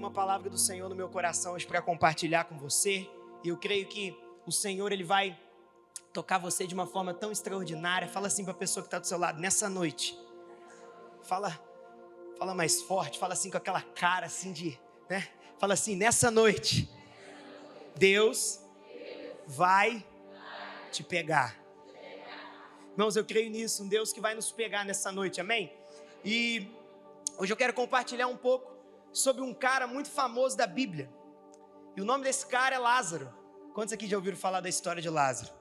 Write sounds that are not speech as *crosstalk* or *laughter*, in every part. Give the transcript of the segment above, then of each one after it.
uma palavra do Senhor no meu coração hoje para compartilhar com você. E eu creio que o Senhor ele vai tocar você de uma forma tão extraordinária. Fala assim para a pessoa que está do seu lado nessa noite. Fala, fala mais forte. Fala assim com aquela cara assim de, né? Fala assim nessa noite. Deus vai te pegar. Irmãos, eu creio nisso, um Deus que vai nos pegar nessa noite, amém? E hoje eu quero compartilhar um pouco sobre um cara muito famoso da Bíblia. E o nome desse cara é Lázaro. Quantos aqui já ouviram falar da história de Lázaro?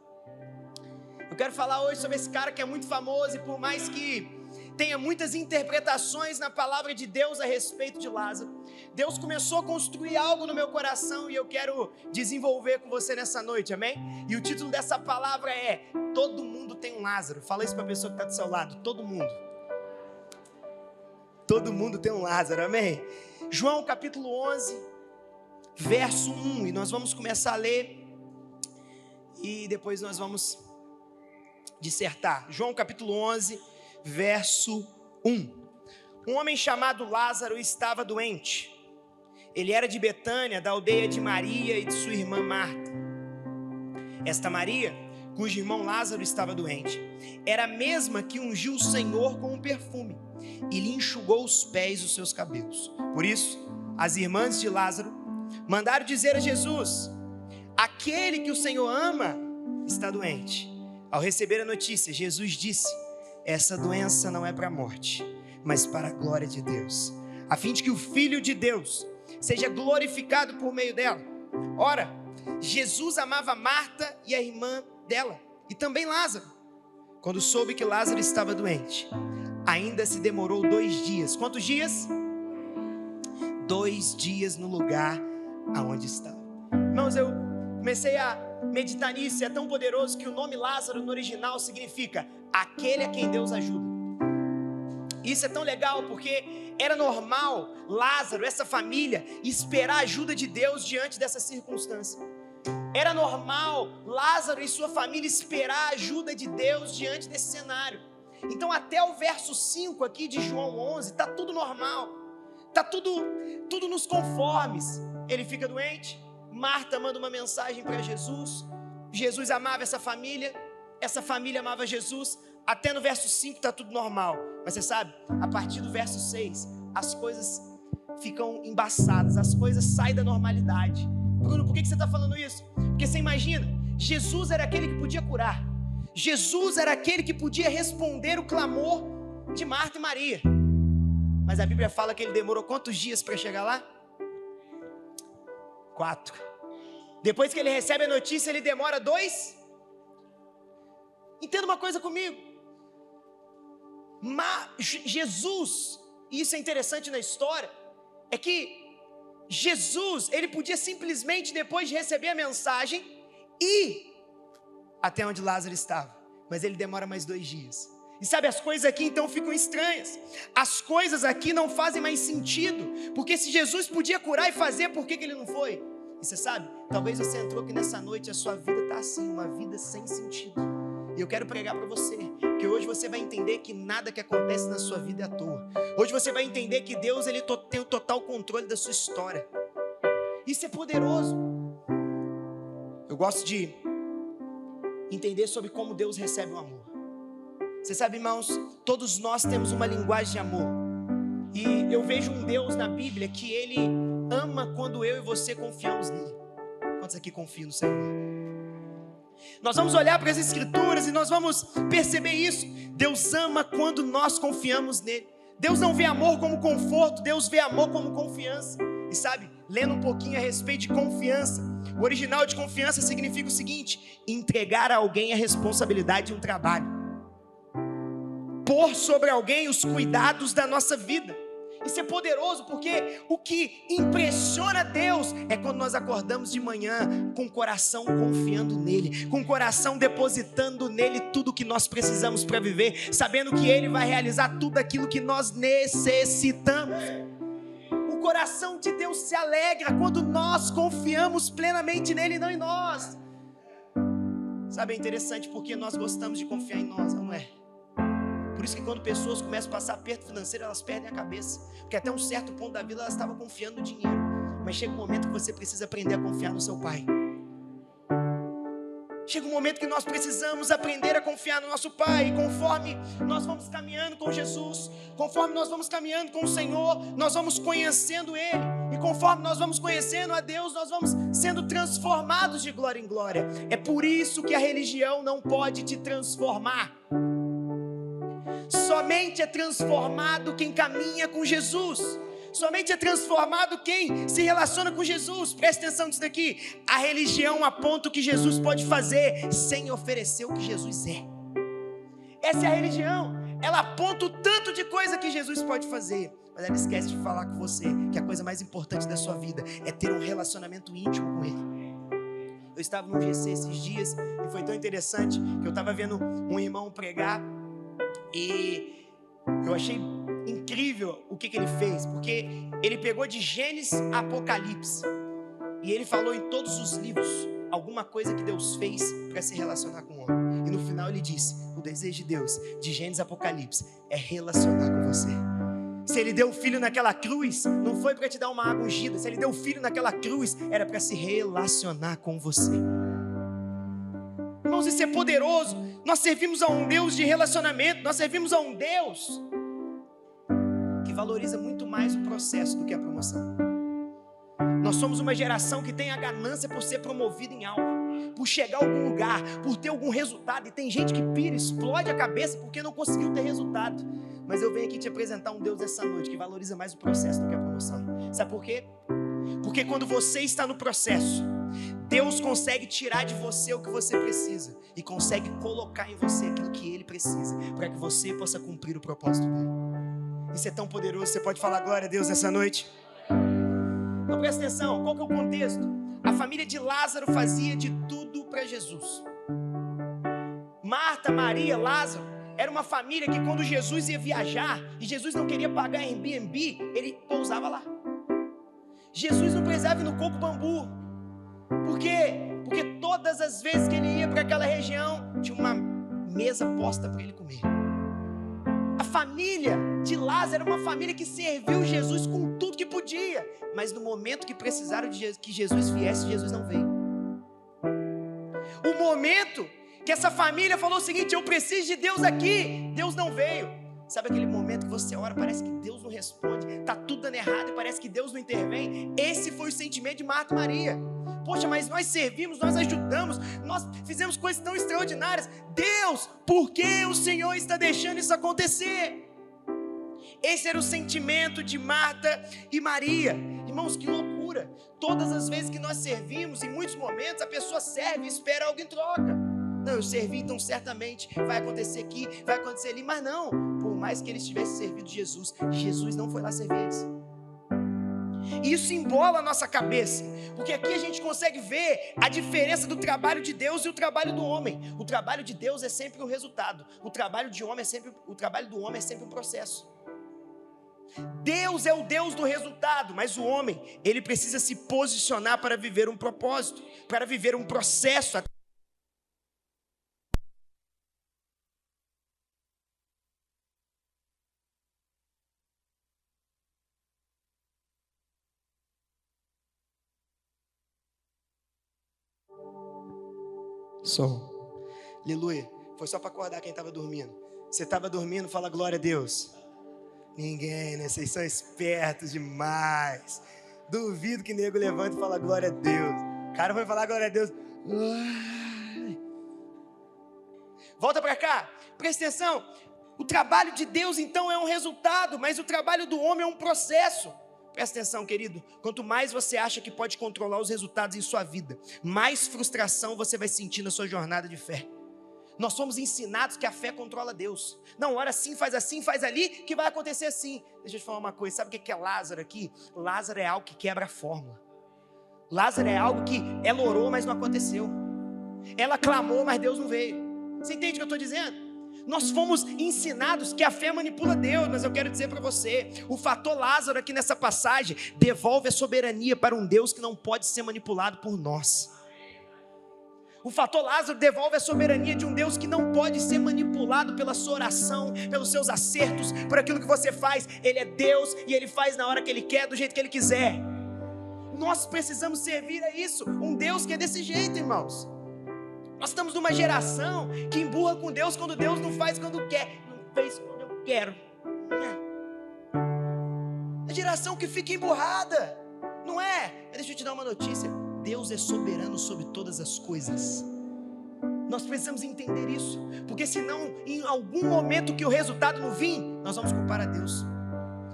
Eu quero falar hoje sobre esse cara que é muito famoso e por mais que tenha muitas interpretações na palavra de Deus a respeito de Lázaro, Deus começou a construir algo no meu coração e eu quero desenvolver com você nessa noite, amém? E o título dessa palavra é Todo mundo tem um Lázaro. Fala isso para a pessoa que está do seu lado, todo mundo. Todo mundo tem um Lázaro, amém? João capítulo 11, verso 1, e nós vamos começar a ler e depois nós vamos dissertar. João capítulo 11, verso 1. Um homem chamado Lázaro estava doente. Ele era de Betânia, da aldeia de Maria e de sua irmã Marta. Esta Maria, cujo irmão Lázaro estava doente, era a mesma que ungiu o Senhor com um perfume e lhe enxugou os pés os seus cabelos. Por isso, as irmãs de Lázaro mandaram dizer a Jesus: Aquele que o Senhor ama está doente. Ao receber a notícia, Jesus disse: Essa doença não é para a morte, mas para a glória de Deus, a fim de que o Filho de Deus seja glorificado por meio dela. Ora, Jesus amava Marta e a irmã dela, e também Lázaro. Quando soube que Lázaro estava doente, ainda se demorou dois dias. Quantos dias? Dois dias no lugar aonde estava. Irmãos, eu comecei a meditar nisso, é tão poderoso que o nome Lázaro no original significa aquele a quem Deus ajuda. Isso é tão legal porque era normal Lázaro, essa família, esperar a ajuda de Deus diante dessa circunstância. Era normal Lázaro e sua família esperar a ajuda de Deus diante desse cenário. Então, até o verso 5 aqui de João 11, está tudo normal, está tudo, tudo nos conformes. Ele fica doente, Marta manda uma mensagem para Jesus. Jesus amava essa família, essa família amava Jesus. Até no verso 5 está tudo normal. Mas você sabe, a partir do verso 6, as coisas ficam embaçadas, as coisas saem da normalidade. Bruno, por que você está falando isso? Porque você imagina, Jesus era aquele que podia curar. Jesus era aquele que podia responder o clamor de Marta e Maria. Mas a Bíblia fala que ele demorou quantos dias para chegar lá? Quatro. Depois que ele recebe a notícia, ele demora dois. Entenda uma coisa comigo. Jesus, e isso é interessante na história, é que Jesus, ele podia simplesmente, depois de receber a mensagem, ir até onde Lázaro estava, mas ele demora mais dois dias. E sabe, as coisas aqui então ficam estranhas. As coisas aqui não fazem mais sentido. Porque se Jesus podia curar e fazer, por que, que ele não foi? E você sabe, talvez você entrou aqui nessa noite e a sua vida está assim, uma vida sem sentido. E eu quero pregar para você, que hoje você vai entender que nada que acontece na sua vida é à toa. Hoje você vai entender que Deus ele tem o total controle da sua história. Isso é poderoso. Eu gosto de entender sobre como Deus recebe o amor. Você sabe, irmãos, todos nós temos uma linguagem de amor. E eu vejo um Deus na Bíblia que ele ama quando eu e você confiamos nele. Quantos aqui confiam no Senhor? Nós vamos olhar para as Escrituras e nós vamos perceber isso. Deus ama quando nós confiamos nele. Deus não vê amor como conforto, Deus vê amor como confiança. E sabe, lendo um pouquinho a respeito de confiança, o original de confiança significa o seguinte: entregar a alguém a responsabilidade de um trabalho, pôr sobre alguém os cuidados da nossa vida. Isso é poderoso porque o que impressiona Deus é quando nós acordamos de manhã com o coração confiando nele, com o coração depositando nele tudo que nós precisamos para viver, sabendo que ele vai realizar tudo aquilo que nós necessitamos. Coração de Deus se alegra quando nós confiamos plenamente nele e não em nós. Sabe, é interessante porque nós gostamos de confiar em nós, não é? Por isso que quando pessoas começam a passar aperto financeiro, elas perdem a cabeça. Porque até um certo ponto da vida elas estavam confiando no dinheiro. mas chega um momento que você precisa aprender a confiar no seu pai. Chega um momento que nós precisamos aprender a confiar no nosso Pai, e conforme nós vamos caminhando com Jesus, conforme nós vamos caminhando com o Senhor, nós vamos conhecendo Ele, e conforme nós vamos conhecendo a Deus, nós vamos sendo transformados de glória em glória. É por isso que a religião não pode te transformar. Somente é transformado quem caminha com Jesus. Somente é transformado quem se relaciona com Jesus. Presta atenção nisso daqui. A religião aponta o que Jesus pode fazer sem oferecer o que Jesus é. Essa é a religião. Ela aponta o tanto de coisa que Jesus pode fazer. Mas ela esquece de falar com você que a coisa mais importante da sua vida é ter um relacionamento íntimo com Ele. Eu estava no GC esses dias e foi tão interessante que eu estava vendo um irmão pregar e eu achei incrível o que, que ele fez, porque ele pegou de Gênesis a Apocalipse e ele falou em todos os livros alguma coisa que Deus fez para se relacionar com o homem. E no final ele disse: o desejo de Deus, de Gênesis a Apocalipse, é relacionar com você. Se ele deu o filho naquela cruz, não foi para te dar uma água ungida. Se ele deu o filho naquela cruz, era para se relacionar com você. Irmãos, isso é poderoso. Nós servimos a um Deus de relacionamento, nós servimos a um Deus valoriza muito mais o processo do que a promoção. Nós somos uma geração que tem a ganância por ser promovida em algo, por chegar a algum lugar, por ter algum resultado. E tem gente que pira, explode a cabeça porque não conseguiu ter resultado. Mas eu venho aqui te apresentar um Deus essa noite que valoriza mais o processo do que a promoção. Sabe por quê? Porque quando você está no processo, Deus consegue tirar de você o que você precisa e consegue colocar em você aquilo que Ele precisa para que você possa cumprir o propósito dele. Isso é tão poderoso. Você pode falar glória a Deus nessa noite? Então presta atenção, qual que é o contexto? A família de Lázaro fazia de tudo para Jesus. Marta, Maria, Lázaro, era uma família que quando Jesus ia viajar e Jesus não queria pagar Airbnb, ele pousava lá. Jesus não precisava ir no coco bambu. Por quê? Porque todas as vezes que ele ia para aquela região, tinha uma mesa posta para ele comer família de Lázaro era uma família que serviu Jesus com tudo que podia, mas no momento que precisaram de que Jesus viesse, Jesus não veio. O momento que essa família falou o seguinte: Eu preciso de Deus aqui, Deus não veio. Sabe aquele momento que você ora, parece que Deus não responde, tá tudo dando errado e parece que Deus não intervém? Esse foi o sentimento de Marta e Maria. Poxa, mas nós servimos, nós ajudamos, nós fizemos coisas tão extraordinárias. Deus, por que o Senhor está deixando isso acontecer? Esse era o sentimento de Marta e Maria. Irmãos, que loucura! Todas as vezes que nós servimos, em muitos momentos, a pessoa serve e espera algo em troca. Não, eu servi, então certamente vai acontecer aqui, vai acontecer ali, mas não. Por mais que eles tivessem servido Jesus, Jesus não foi lá servir eles. E isso embola a nossa cabeça, porque aqui a gente consegue ver a diferença do trabalho de Deus e o trabalho do homem. O trabalho de Deus é sempre um resultado. O trabalho de homem é sempre o trabalho do homem é sempre um processo. Deus é o Deus do resultado, mas o homem, ele precisa se posicionar para viver um propósito, para viver um processo Som. Aleluia. Foi só para acordar quem estava dormindo. Você estava dormindo, fala glória a Deus. Ninguém, né? Vocês são espertos demais. Duvido que nego levante e fala glória a Deus. O cara vai falar glória a Deus. Volta para cá. Presta atenção. O trabalho de Deus então é um resultado, mas o trabalho do homem é um processo. Presta atenção, querido. Quanto mais você acha que pode controlar os resultados em sua vida, mais frustração você vai sentir na sua jornada de fé. Nós somos ensinados que a fé controla Deus. Não, ora assim, faz assim, faz ali, que vai acontecer assim. Deixa eu te falar uma coisa: sabe o que é Lázaro aqui? Lázaro é algo que quebra a fórmula. Lázaro é algo que ela orou, mas não aconteceu. Ela clamou, mas Deus não veio. Você entende o que eu estou dizendo? Nós fomos ensinados que a fé manipula Deus, mas eu quero dizer para você: o fator Lázaro aqui nessa passagem devolve a soberania para um Deus que não pode ser manipulado por nós. O fator Lázaro devolve a soberania de um Deus que não pode ser manipulado pela sua oração, pelos seus acertos, por aquilo que você faz. Ele é Deus e ele faz na hora que ele quer, do jeito que ele quiser. Nós precisamos servir a isso, um Deus que é desse jeito, irmãos. Nós estamos numa geração que emburra com Deus quando Deus não faz quando quer, não fez quando eu quero. É a geração que fica emburrada, não é? Deixa eu te dar uma notícia: Deus é soberano sobre todas as coisas. Nós precisamos entender isso, porque senão, em algum momento que o resultado não vir, nós vamos culpar a Deus.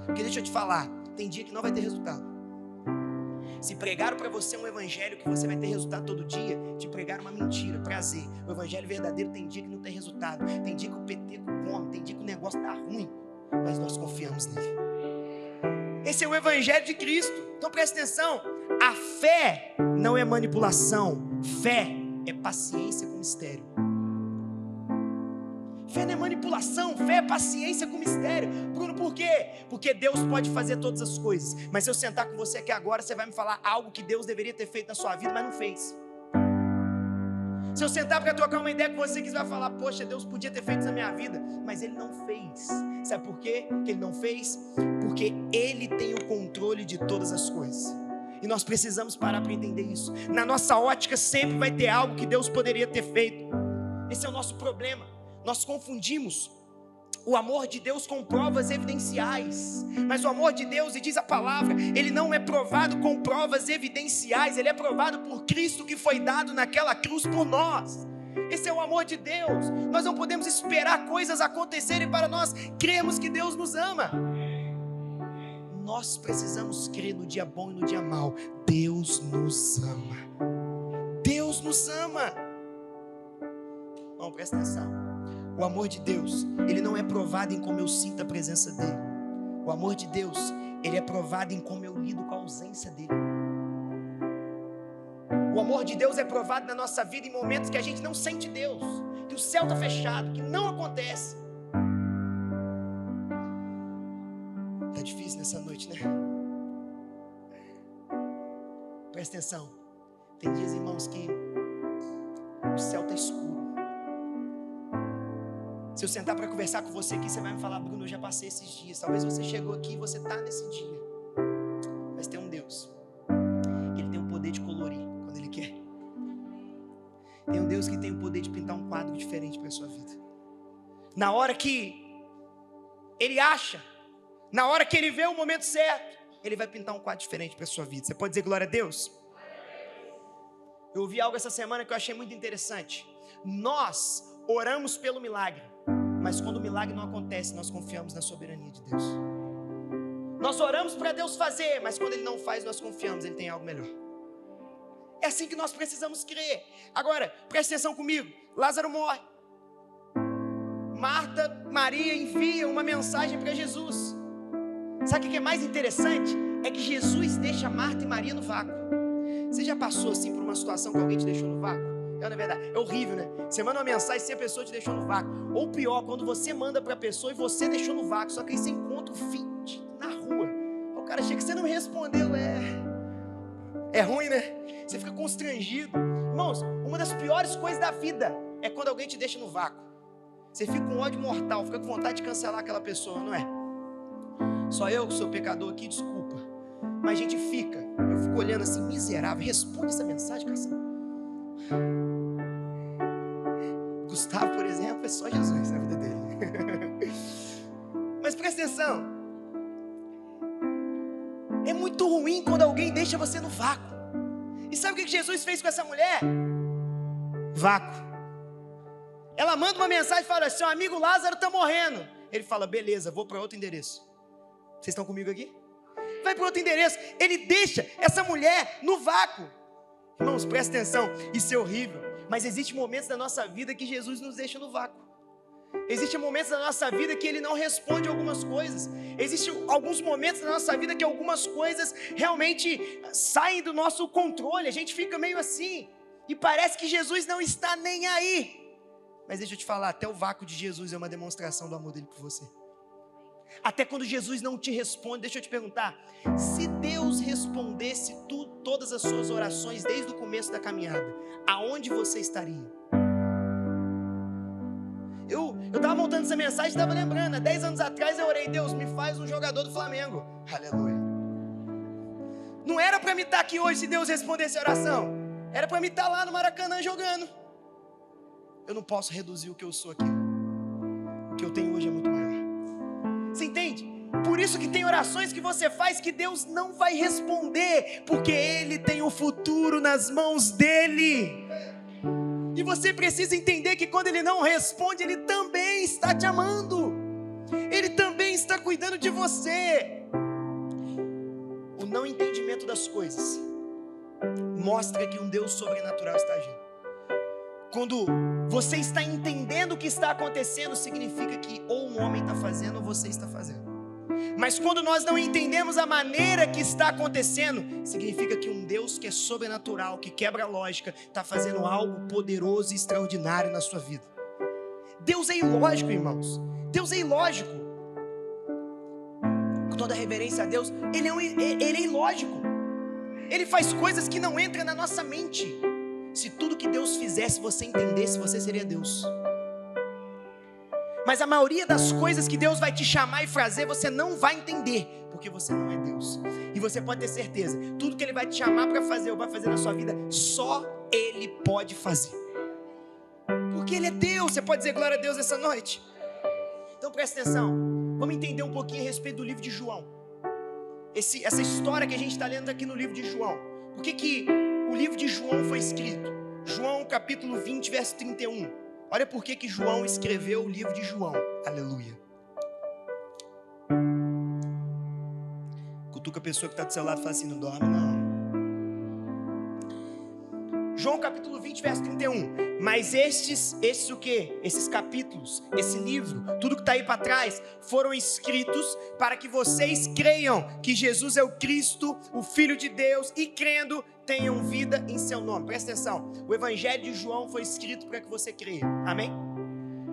Porque deixa eu te falar, tem dia que não vai ter resultado. Se pregaram para você um evangelho que você vai ter resultado todo dia, te pregaram uma mentira, prazer. O evangelho verdadeiro tem dia que não tem resultado, tem dia que o PT come, tem dia que o negócio tá ruim, mas nós confiamos nele. Esse é o evangelho de Cristo. Então presta atenção, a fé não é manipulação, fé é paciência com mistério. Fé não é manipulação, fé é paciência com mistério. Bruno, por quê? Porque Deus pode fazer todas as coisas. Mas se eu sentar com você aqui agora, você vai me falar algo que Deus deveria ter feito na sua vida, mas não fez. Se eu sentar para trocar uma ideia com você, que você vai falar, poxa, Deus podia ter feito isso na minha vida, mas Ele não fez. Sabe por quê que Ele não fez? Porque Ele tem o controle de todas as coisas. E nós precisamos parar para entender isso. Na nossa ótica sempre vai ter algo que Deus poderia ter feito. Esse é o nosso problema. Nós confundimos o amor de Deus com provas evidenciais. Mas o amor de Deus, e diz a palavra, ele não é provado com provas evidenciais, ele é provado por Cristo que foi dado naquela cruz por nós. Esse é o amor de Deus. Nós não podemos esperar coisas acontecerem para nós cremos que Deus nos ama nós precisamos crer no dia bom e no dia mal. Deus nos ama. Deus nos ama. Não, presta atenção. O amor de Deus, ele não é provado em como eu sinto a presença dele. O amor de Deus, ele é provado em como eu lido com a ausência dele. O amor de Deus é provado na nossa vida em momentos que a gente não sente Deus, que o céu está fechado, que não acontece. difícil nessa noite, né? Presta atenção. Tem dias, irmãos, que o céu está escuro. Se eu sentar para conversar com você aqui, você vai me falar, Bruno, eu já passei esses dias. Talvez você chegou aqui e você está nesse dia. Mas tem um Deus. Ele tem o poder de colorir quando Ele quer. Tem um Deus que tem o poder de pintar um quadro diferente para sua vida. Na hora que Ele acha na hora que ele vê o momento certo, ele vai pintar um quadro diferente para sua vida. Você pode dizer glória a Deus? Eu ouvi algo essa semana que eu achei muito interessante. Nós oramos pelo milagre, mas quando o milagre não acontece, nós confiamos na soberania de Deus. Nós oramos para Deus fazer, mas quando Ele não faz, nós confiamos, Ele tem algo melhor. É assim que nós precisamos crer. Agora, preste atenção comigo: Lázaro morre. Marta, Maria envia uma mensagem para Jesus. Sabe o que é mais interessante? É que Jesus deixa Marta e Maria no vácuo. Você já passou assim por uma situação que alguém te deixou no vácuo? É, na verdade, é horrível, né? Você manda uma mensagem e a pessoa te deixou no vácuo. Ou pior, quando você manda para a pessoa e você deixou no vácuo, só que aí você encontra o fim na rua. O cara chega que você não respondeu, é. É ruim, né? Você fica constrangido. Irmãos, uma das piores coisas da vida é quando alguém te deixa no vácuo. Você fica com ódio mortal, fica com vontade de cancelar aquela pessoa, não é? Só eu sou pecador aqui, desculpa. Mas a gente fica, eu fico olhando assim, miserável. Responde essa mensagem, cara. Gustavo, por exemplo, é só Jesus na vida dele. *laughs* Mas presta atenção. É muito ruim quando alguém deixa você no vácuo. E sabe o que Jesus fez com essa mulher? Vácuo. Ela manda uma mensagem e fala: Seu amigo Lázaro está morrendo. Ele fala: Beleza, vou para outro endereço. Vocês estão comigo aqui? Vai para outro endereço. Ele deixa essa mulher no vácuo. Irmãos, presta atenção. Isso é horrível. Mas existem momentos da nossa vida que Jesus nos deixa no vácuo. Existem momentos da nossa vida que Ele não responde algumas coisas. Existem alguns momentos da nossa vida que algumas coisas realmente saem do nosso controle. A gente fica meio assim. E parece que Jesus não está nem aí. Mas deixa eu te falar, até o vácuo de Jesus é uma demonstração do amor dele por você. Até quando Jesus não te responde, deixa eu te perguntar: se Deus respondesse tu, todas as suas orações desde o começo da caminhada, aonde você estaria? Eu estava montando essa mensagem e estava lembrando, há 10 anos atrás eu orei, Deus, me faz um jogador do Flamengo. Aleluia. Não era para me estar aqui hoje se Deus respondesse a oração? Era para me estar lá no Maracanã jogando. Eu não posso reduzir o que eu sou aqui. O que eu tenho hoje é Por isso que tem orações que você faz que Deus não vai responder, porque Ele tem o futuro nas mãos dele. E você precisa entender que quando Ele não responde, Ele também está te amando. Ele também está cuidando de você. O não entendimento das coisas mostra que um Deus sobrenatural está agindo. Quando você está entendendo o que está acontecendo, significa que ou um homem está fazendo ou você está fazendo. Mas quando nós não entendemos a maneira que está acontecendo, significa que um Deus que é sobrenatural, que quebra a lógica, está fazendo algo poderoso e extraordinário na sua vida. Deus é ilógico, irmãos. Deus é ilógico. Com toda reverência a Deus, Ele é, um, ele é ilógico. Ele faz coisas que não entram na nossa mente. Se tudo que Deus fizesse você entendesse, você seria Deus. Mas a maioria das coisas que Deus vai te chamar e fazer, você não vai entender, porque você não é Deus. E você pode ter certeza, tudo que Ele vai te chamar para fazer ou vai fazer na sua vida, só Ele pode fazer. Porque Ele é Deus. Você pode dizer glória a Deus essa noite? Então presta atenção. Vamos entender um pouquinho a respeito do livro de João. Esse, essa história que a gente está lendo aqui no livro de João. Por que, que o livro de João foi escrito? João capítulo 20, verso 31. Olha por que, João escreveu o livro de João. Aleluia. Cutuca a pessoa que está do seu lado e fala assim: não dorme, não. João capítulo 20, verso 31. Mas estes, estes o que? Esses capítulos, esse livro, tudo que está aí para trás, foram escritos para que vocês creiam que Jesus é o Cristo, o Filho de Deus, e crendo, tenham vida em seu nome. Presta atenção. O Evangelho de João foi escrito para que você creia. Amém?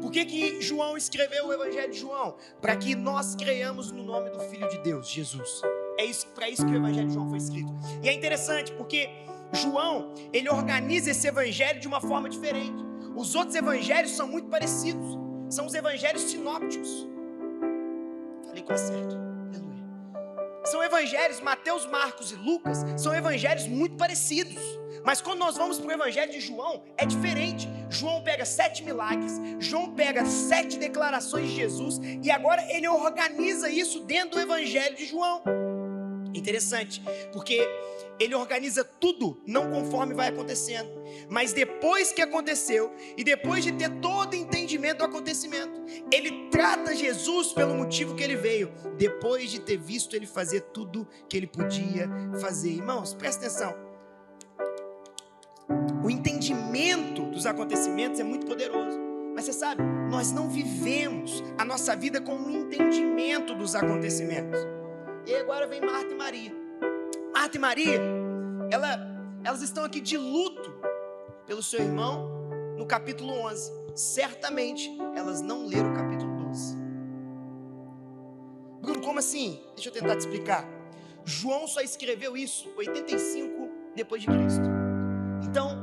Por que, que João escreveu o Evangelho de João? Para que nós creiamos no nome do Filho de Deus, Jesus. É isso, para isso que o Evangelho de João foi escrito. E é interessante porque João, ele organiza esse evangelho de uma forma diferente. Os outros evangelhos são muito parecidos. São os evangelhos sinópticos. Falei com certo. Evangelhos, Mateus, Marcos e Lucas, são evangelhos muito parecidos. Mas quando nós vamos para o evangelho de João, é diferente. João pega sete milagres, João pega sete declarações de Jesus, e agora ele organiza isso dentro do evangelho de João. Interessante, porque ele organiza tudo, não conforme vai acontecendo, mas depois que aconteceu e depois de ter todo o entendimento do acontecimento, ele trata Jesus pelo motivo que ele veio, depois de ter visto ele fazer tudo que ele podia fazer. Irmãos, presta atenção. O entendimento dos acontecimentos é muito poderoso. Mas você sabe, nós não vivemos a nossa vida com um entendimento dos acontecimentos. E agora vem Marta e Maria. Marta e Maria, ela, elas estão aqui de luto pelo seu irmão no capítulo 11. Certamente elas não leram o capítulo 12. Bruno, como assim? Deixa eu tentar te explicar. João só escreveu isso 85 depois de Cristo. Então,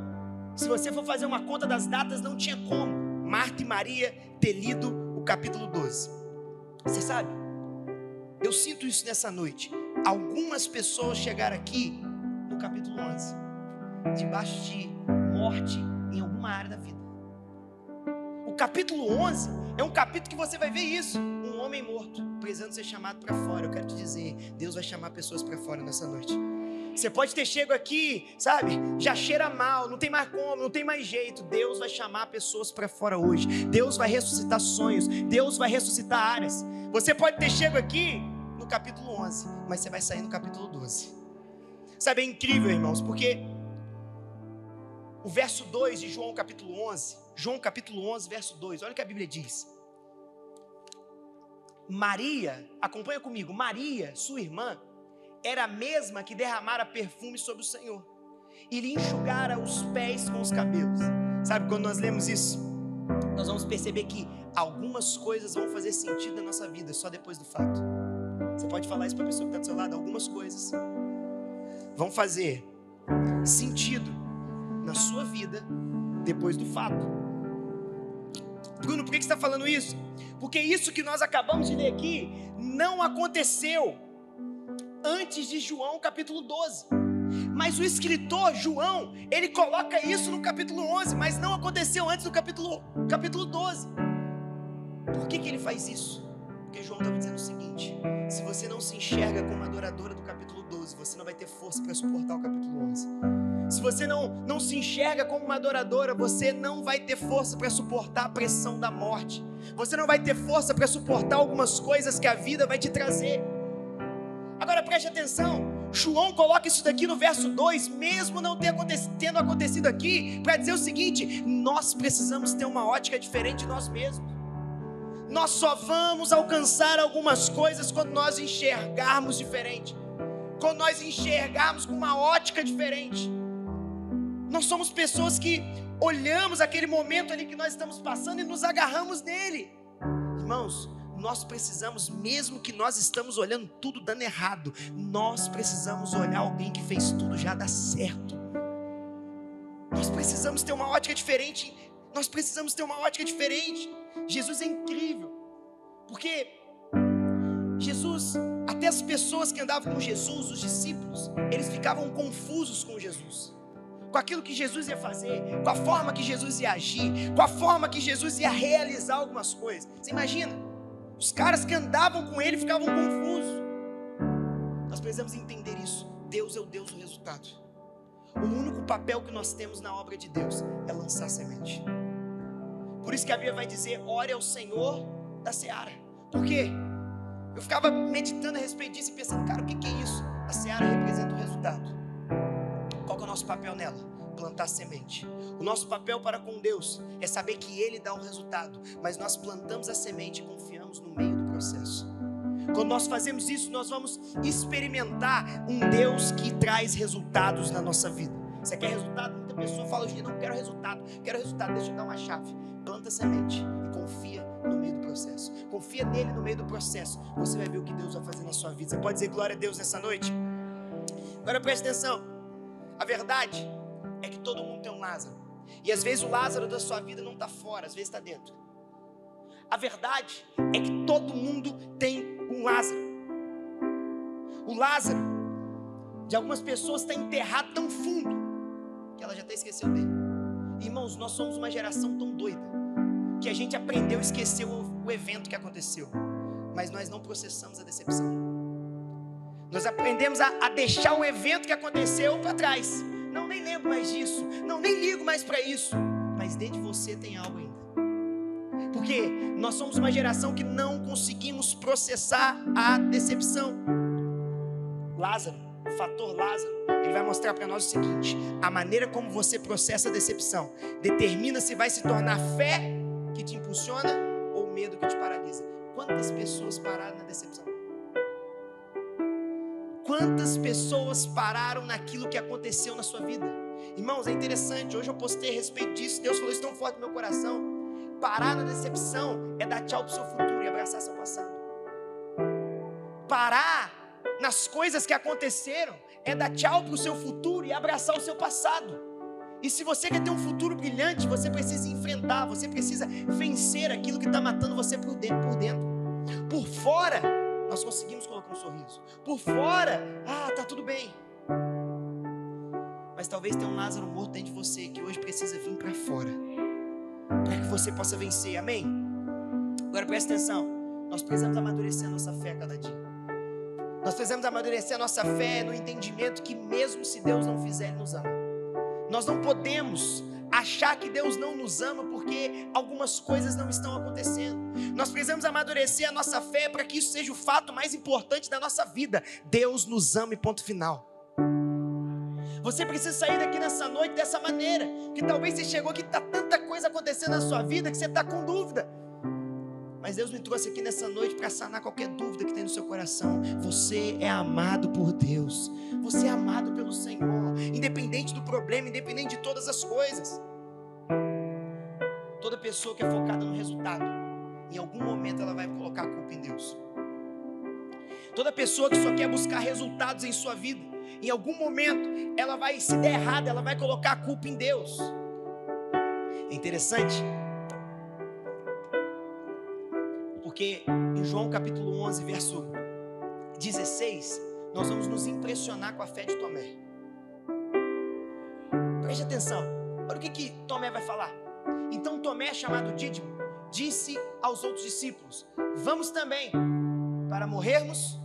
se você for fazer uma conta das datas, não tinha como Marta e Maria ter lido o capítulo 12. Você sabe? Eu sinto isso nessa noite. Algumas pessoas chegaram aqui no capítulo 11, debaixo de morte em alguma área da vida. O capítulo 11 é um capítulo que você vai ver isso. Um homem morto, precisando ser chamado para fora. Eu quero te dizer, Deus vai chamar pessoas para fora nessa noite. Você pode ter chego aqui, sabe? Já cheira mal, não tem mais como, não tem mais jeito. Deus vai chamar pessoas para fora hoje. Deus vai ressuscitar sonhos. Deus vai ressuscitar áreas. Você pode ter chego aqui capítulo 11, mas você vai sair no capítulo 12. Sabe, é incrível, irmãos, porque o verso 2 de João capítulo 11, João capítulo 11, verso 2, olha o que a Bíblia diz. Maria, acompanha comigo, Maria, sua irmã, era a mesma que derramara perfume sobre o Senhor e lhe enxugara os pés com os cabelos. Sabe quando nós lemos isso? Nós vamos perceber que algumas coisas vão fazer sentido na nossa vida só depois do fato. Você pode falar isso para a pessoa que está do seu lado. Algumas coisas vão fazer sentido na sua vida depois do fato. Bruno, por que você está falando isso? Porque isso que nós acabamos de ler aqui não aconteceu antes de João capítulo 12. Mas o escritor João, ele coloca isso no capítulo 11, mas não aconteceu antes do capítulo, capítulo 12. Por que, que ele faz isso? Porque João estava dizendo o seguinte: se você não se enxerga como adoradora do capítulo 12, você não vai ter força para suportar o capítulo 11. Se você não, não se enxerga como uma adoradora, você não vai ter força para suportar a pressão da morte. Você não vai ter força para suportar algumas coisas que a vida vai te trazer. Agora preste atenção. João coloca isso daqui no verso 2, mesmo não tendo acontecido aqui, para dizer o seguinte: nós precisamos ter uma ótica diferente de nós mesmos. Nós só vamos alcançar algumas coisas quando nós enxergarmos diferente, quando nós enxergarmos com uma ótica diferente. Nós somos pessoas que olhamos aquele momento ali que nós estamos passando e nos agarramos nele. Irmãos, nós precisamos, mesmo que nós estamos olhando tudo dando errado, nós precisamos olhar alguém que fez tudo já dar certo. Nós precisamos ter uma ótica diferente. Nós precisamos ter uma ótica diferente. Jesus é incrível. Porque Jesus, até as pessoas que andavam com Jesus, os discípulos, eles ficavam confusos com Jesus com aquilo que Jesus ia fazer, com a forma que Jesus ia agir, com a forma que Jesus ia realizar algumas coisas. Você imagina? Os caras que andavam com ele ficavam confusos. Nós precisamos entender isso. Deus é o Deus do resultado. O único papel que nós temos na obra de Deus é lançar semente. Por isso que a Bíblia vai dizer: ore ao Senhor da seara. Por quê? Eu ficava meditando a respeito disso e pensando, cara, o que é isso? A seara representa o resultado. Qual é o nosso papel nela? plantar semente. O nosso papel para com Deus é saber que Ele dá o resultado, mas nós plantamos a semente e confiamos no meio do processo. Quando nós fazemos isso, nós vamos experimentar um Deus que traz resultados na nossa vida. Você quer resultado? Pessoa fala hoje, não quero resultado, quero resultado, deixa eu dar uma chave. Planta semente e confia no meio do processo. Confia nele no meio do processo. Você vai ver o que Deus vai fazer na sua vida. Você pode dizer glória a Deus nessa noite? Agora preste atenção. A verdade é que todo mundo tem um Lázaro. E às vezes o Lázaro da sua vida não está fora, às vezes está dentro. A verdade é que todo mundo tem um Lázaro. O Lázaro de algumas pessoas está enterrado tão fundo que ela já até esqueceu dele. Irmãos, nós somos uma geração tão doida que a gente aprendeu a esquecer o, evento que aconteceu, mas nós não processamos a decepção. Nós aprendemos a, a deixar o evento que aconteceu para trás. Não, nem lembro mais disso. Não, nem ligo mais para isso. Mas dentro de você tem algo ainda. Porque nós somos uma geração que não conseguimos processar a decepção. Lázaro, o fator Lázaro, ele vai mostrar para nós o seguinte: a maneira como você processa a decepção determina se vai se tornar fé que te impulsiona ou medo que te paralisa. Quantas pessoas pararam na decepção? Quantas pessoas pararam naquilo que aconteceu na sua vida? Irmãos, é interessante. Hoje eu postei a respeito disso. Deus falou isso tão forte no meu coração. Parar na decepção é dar tchau para o seu futuro e abraçar seu passado. Parar nas coisas que aconteceram é dar tchau para o seu futuro e abraçar o seu passado. E se você quer ter um futuro brilhante, você precisa enfrentar, você precisa vencer aquilo que está matando você por dentro. Por, fora, nós conseguimos colocar um sorriso. Por fora, ah, tá tudo bem. Mas talvez tenha um Lázaro morto dentro de você que hoje precisa vir para fora. Para que você possa vencer. Amém? Agora presta atenção. Nós precisamos amadurecer a nossa fé a cada dia. Nós precisamos amadurecer a nossa fé no entendimento que mesmo se Deus não fizer, Ele nos ama. Nós não podemos achar que Deus não nos ama porque algumas coisas não estão acontecendo. Nós precisamos amadurecer a nossa fé para que isso seja o fato mais importante da nossa vida. Deus nos ama e ponto final. Você precisa sair daqui nessa noite dessa maneira, que talvez você chegou aqui está tanta coisa acontecendo na sua vida que você está com dúvida. Mas Deus me trouxe aqui nessa noite para sanar qualquer dúvida que tem no seu coração. Você é amado por Deus. Você é amado pelo Senhor. Independente do problema, independente de todas as coisas. Toda pessoa que é focada no resultado, em algum momento ela vai colocar a culpa em Deus. Toda pessoa que só quer buscar resultados em sua vida, em algum momento ela vai, se der errado, ela vai colocar a culpa em Deus. É interessante Porque em João capítulo 11, verso 16, nós vamos nos impressionar com a fé de Tomé. Preste atenção. Olha o que, que Tomé vai falar. Então Tomé, chamado Dídimo, disse aos outros discípulos: Vamos também para morrermos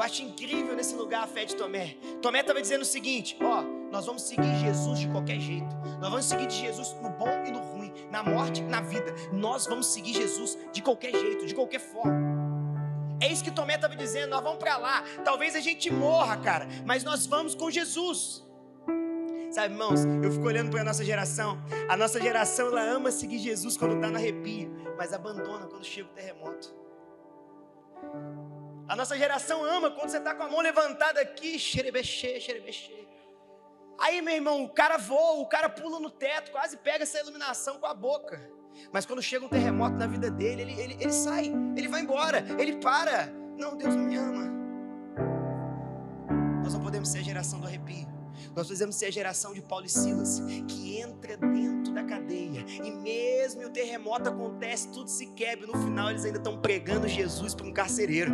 eu acho incrível nesse lugar a fé de Tomé. Tomé estava dizendo o seguinte: ó, nós vamos seguir Jesus de qualquer jeito. Nós vamos seguir de Jesus no bom e no ruim, na morte na vida. Nós vamos seguir Jesus de qualquer jeito, de qualquer forma. É isso que Tomé estava dizendo. Nós vamos para lá. Talvez a gente morra, cara, mas nós vamos com Jesus. Sabe, irmãos, eu fico olhando para a nossa geração. A nossa geração, ela ama seguir Jesus quando está no arrepio, mas abandona quando chega o terremoto. A nossa geração ama quando você está com a mão levantada aqui, xerebexê, xerebexê. Aí, meu irmão, o cara voa, o cara pula no teto, quase pega essa iluminação com a boca. Mas quando chega um terremoto na vida dele, ele, ele, ele sai, ele vai embora, ele para. Não, Deus não me ama. Nós não podemos ser a geração do arrepio. Nós precisamos ser a geração de Paulo e Silas, que entra dentro da cadeia. E mesmo o terremoto acontece, tudo se quebra. No final, eles ainda estão pregando Jesus para um carcereiro.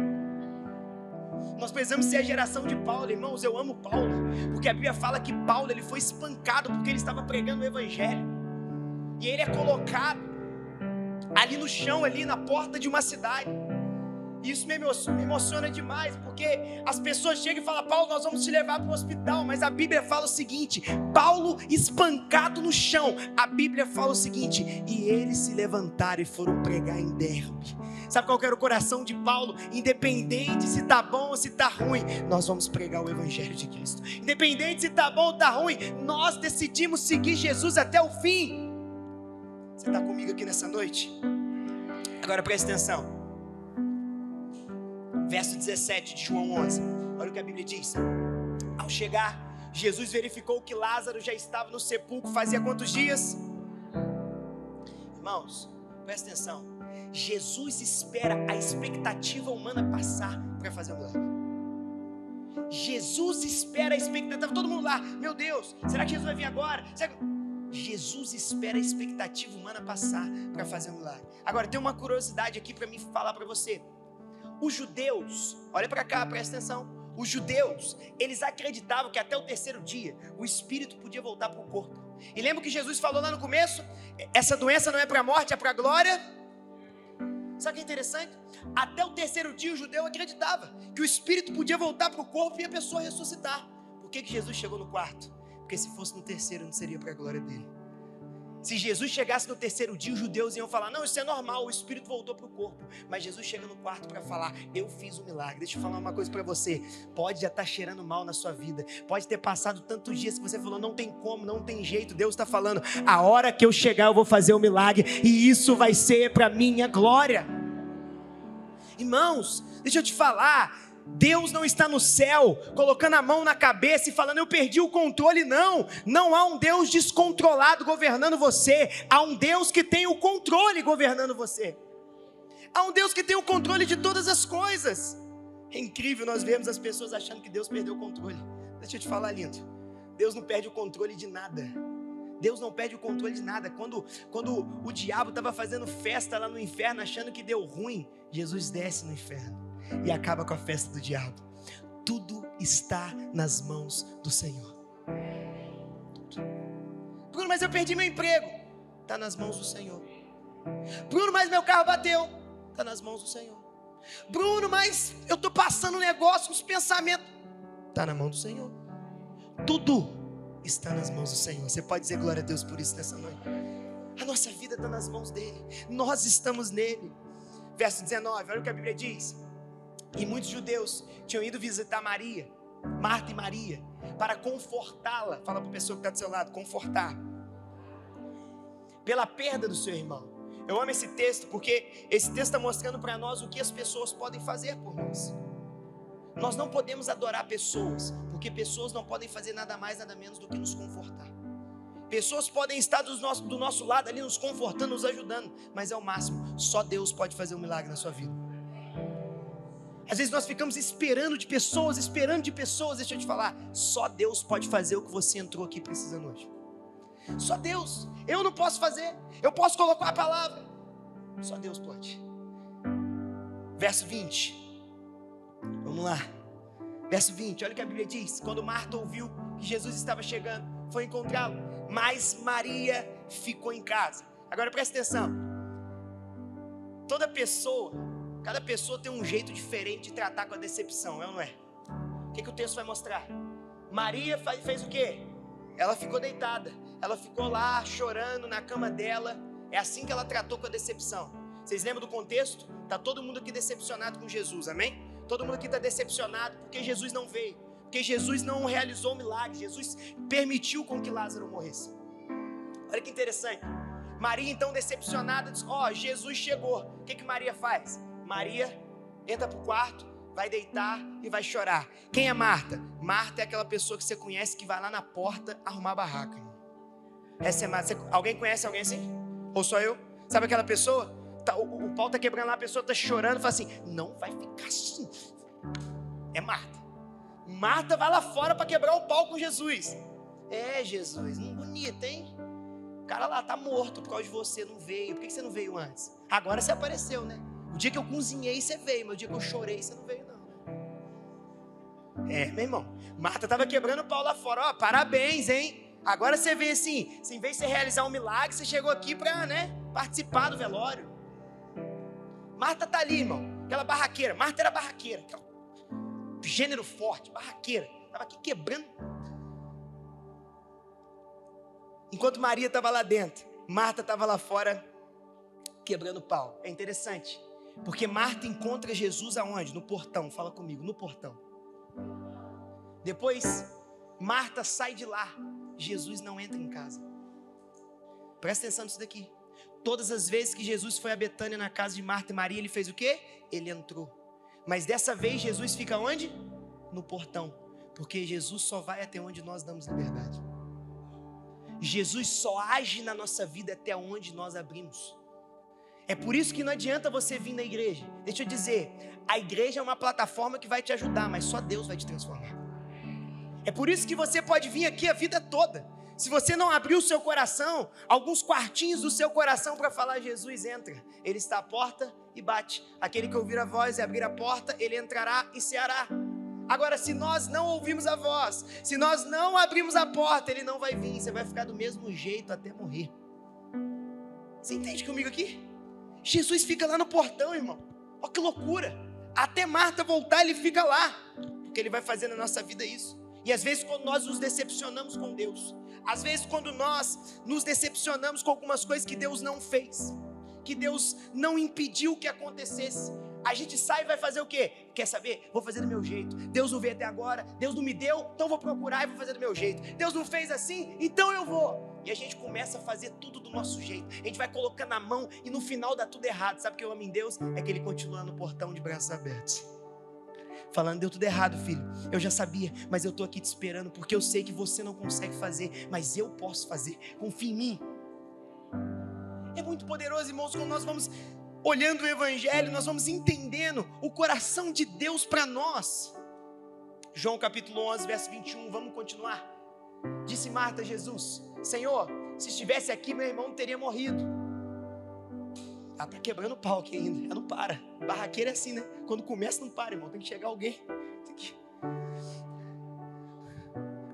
Nós precisamos ser a geração de Paulo, irmãos. Eu amo Paulo, porque a Bíblia fala que Paulo ele foi espancado porque ele estava pregando o Evangelho. E ele é colocado ali no chão, ali na porta de uma cidade. Isso me emociona demais, porque as pessoas chegam e falam: Paulo, nós vamos te levar para o hospital. Mas a Bíblia fala o seguinte: Paulo espancado no chão. A Bíblia fala o seguinte: e eles se levantaram e foram pregar em Derbe. Sabe qual era o coração de Paulo? Independente se está bom ou se está ruim, nós vamos pregar o Evangelho de Cristo. Independente se está bom ou está ruim, nós decidimos seguir Jesus até o fim. Você está comigo aqui nessa noite? Agora preste atenção verso 17 de João 11. Olha o que a Bíblia diz. Ao chegar, Jesus verificou que Lázaro já estava no sepulcro fazia quantos dias? Irmãos, presta atenção. Jesus espera a expectativa humana passar para fazer o milagre. Jesus espera a expectativa, todo mundo lá, meu Deus, será que Jesus vai vir agora? Jesus espera a expectativa humana passar para fazer o milagre. Agora, tem uma curiosidade aqui para mim falar para você. Os judeus, olha para cá, presta atenção. Os judeus, eles acreditavam que até o terceiro dia o espírito podia voltar para o corpo. E lembra que Jesus falou lá no começo? Essa doença não é para a morte, é para a glória. Sabe o que é interessante? Até o terceiro dia o judeu acreditava que o espírito podia voltar para o corpo e a pessoa ressuscitar. Por que, que Jesus chegou no quarto? Porque se fosse no terceiro não seria para a glória dele. Se Jesus chegasse no terceiro dia, os judeus iam falar: Não, isso é normal, o espírito voltou para o corpo. Mas Jesus chega no quarto para falar: Eu fiz um milagre. Deixa eu falar uma coisa para você: pode já estar tá cheirando mal na sua vida, pode ter passado tantos dias que você falou: Não tem como, não tem jeito. Deus está falando: A hora que eu chegar, eu vou fazer o um milagre, e isso vai ser para minha glória. Irmãos, deixa eu te falar. Deus não está no céu colocando a mão na cabeça e falando eu perdi o controle, não. Não há um Deus descontrolado governando você. Há um Deus que tem o controle governando você. Há um Deus que tem o controle de todas as coisas. É incrível nós vemos as pessoas achando que Deus perdeu o controle. Deixa eu te falar, lindo. Deus não perde o controle de nada. Deus não perde o controle de nada. Quando, quando o diabo estava fazendo festa lá no inferno, achando que deu ruim, Jesus desce no inferno e acaba com a festa do diabo. Tudo está nas mãos do Senhor. Bruno, mas eu perdi meu emprego. Está nas mãos do Senhor. Bruno, mas meu carro bateu. Está nas mãos do Senhor. Bruno, mas eu estou passando um negócio, uns pensamentos. Está na mão do Senhor. Tudo está nas mãos do Senhor. Você pode dizer glória a Deus por isso nessa noite. A nossa vida está nas mãos dele. Nós estamos nele. Verso 19, olha o que a Bíblia diz. E muitos judeus tinham ido visitar Maria, Marta e Maria, para confortá-la. Fala para a pessoa que está do seu lado, confortar. Pela perda do seu irmão. Eu amo esse texto porque esse texto está mostrando para nós o que as pessoas podem fazer por nós. Nós não podemos adorar pessoas, porque pessoas não podem fazer nada mais, nada menos do que nos confortar. Pessoas podem estar do nosso, do nosso lado ali, nos confortando, nos ajudando, mas é o máximo. Só Deus pode fazer um milagre na sua vida. Às vezes nós ficamos esperando de pessoas, esperando de pessoas. Deixa eu te falar, só Deus pode fazer o que você entrou aqui precisando hoje. Só Deus. Eu não posso fazer. Eu posso colocar a palavra. Só Deus pode. Verso 20. Vamos lá. Verso 20. Olha o que a Bíblia diz. Quando Marta ouviu que Jesus estava chegando, foi encontrá-lo, mas Maria ficou em casa. Agora presta atenção. Toda pessoa, cada pessoa tem um jeito diferente de tratar com a decepção, é ou não é? O que, que o texto vai mostrar? Maria fez o quê? Ela ficou deitada, ela ficou lá chorando na cama dela. É assim que ela tratou com a decepção. Vocês lembram do contexto? Tá todo mundo aqui decepcionado com Jesus, amém? Todo mundo aqui está decepcionado porque Jesus não veio, porque Jesus não realizou o milagre, Jesus permitiu com que Lázaro morresse. Olha que interessante. Maria, então, decepcionada, diz: Ó, oh, Jesus chegou. O que, que Maria faz? Maria entra para o quarto, vai deitar e vai chorar. Quem é Marta? Marta é aquela pessoa que você conhece que vai lá na porta arrumar a barraca. Essa é Marta. Alguém conhece alguém assim? Ou só eu? Sabe aquela pessoa? Tá, o, o pau tá quebrando lá, a pessoa tá chorando, fala assim: não vai ficar assim. É Marta. Marta vai lá fora para quebrar o pau com Jesus. É, Jesus, não bonito, hein? O cara lá tá morto por causa de você, não veio. Por que você não veio antes? Agora você apareceu, né? O dia que eu cozinhei, você veio, mas o dia que eu chorei, você não veio, não. É, meu irmão. Marta tava quebrando o pau lá fora. Ó, parabéns, hein? Agora você vê assim, em vez de você realizar um milagre, você chegou aqui para, né, participar do velório. Marta tá ali, irmão. Aquela barraqueira. Marta era barraqueira. Gênero forte, barraqueira. Tava aqui quebrando. Enquanto Maria estava lá dentro, Marta estava lá fora quebrando pau. É interessante, porque Marta encontra Jesus aonde? No portão. Fala comigo, no portão. Depois, Marta sai de lá. Jesus não entra em casa. Presta atenção nisso daqui. Todas as vezes que Jesus foi a Betânia na casa de Marta e Maria, ele fez o quê? Ele entrou. Mas dessa vez Jesus fica onde? No portão. Porque Jesus só vai até onde nós damos liberdade. Jesus só age na nossa vida até onde nós abrimos. É por isso que não adianta você vir na igreja. Deixa eu dizer, a igreja é uma plataforma que vai te ajudar, mas só Deus vai te transformar. É por isso que você pode vir aqui a vida toda. Se você não abrir o seu coração, alguns quartinhos do seu coração para falar, Jesus entra. Ele está à porta e bate. Aquele que ouvir a voz e abrir a porta, ele entrará e ceará. Agora, se nós não ouvirmos a voz, se nós não abrimos a porta, ele não vai vir. Você vai ficar do mesmo jeito até morrer. Você entende comigo aqui? Jesus fica lá no portão, irmão. Olha que loucura. Até Marta voltar, ele fica lá. Porque ele vai fazer na nossa vida isso. E às vezes, quando nós nos decepcionamos com Deus, às vezes, quando nós nos decepcionamos com algumas coisas que Deus não fez, que Deus não impediu que acontecesse, a gente sai e vai fazer o quê? Quer saber? Vou fazer do meu jeito. Deus não veio até agora, Deus não me deu, então vou procurar e vou fazer do meu jeito. Deus não fez assim, então eu vou. E a gente começa a fazer tudo do nosso jeito. A gente vai colocando a mão e no final dá tudo errado. Sabe o que eu amo em Deus? É que Ele continua no portão de braços abertos falando: deu tudo errado, filho. Eu já sabia, mas eu estou aqui te esperando porque eu sei que você não consegue fazer, mas eu posso fazer. Confia em mim. É muito poderoso, irmãos, quando nós vamos olhando o Evangelho, nós vamos entendendo o coração de Deus para nós. João capítulo 11, verso 21, vamos continuar. Disse Marta a Jesus: Senhor, se estivesse aqui, meu irmão teria morrido. Ela tá quebrando o pau aqui ainda. Ela não para. Barraqueira é assim, né? Quando começa, não para, irmão. Tem que chegar alguém. Tem que...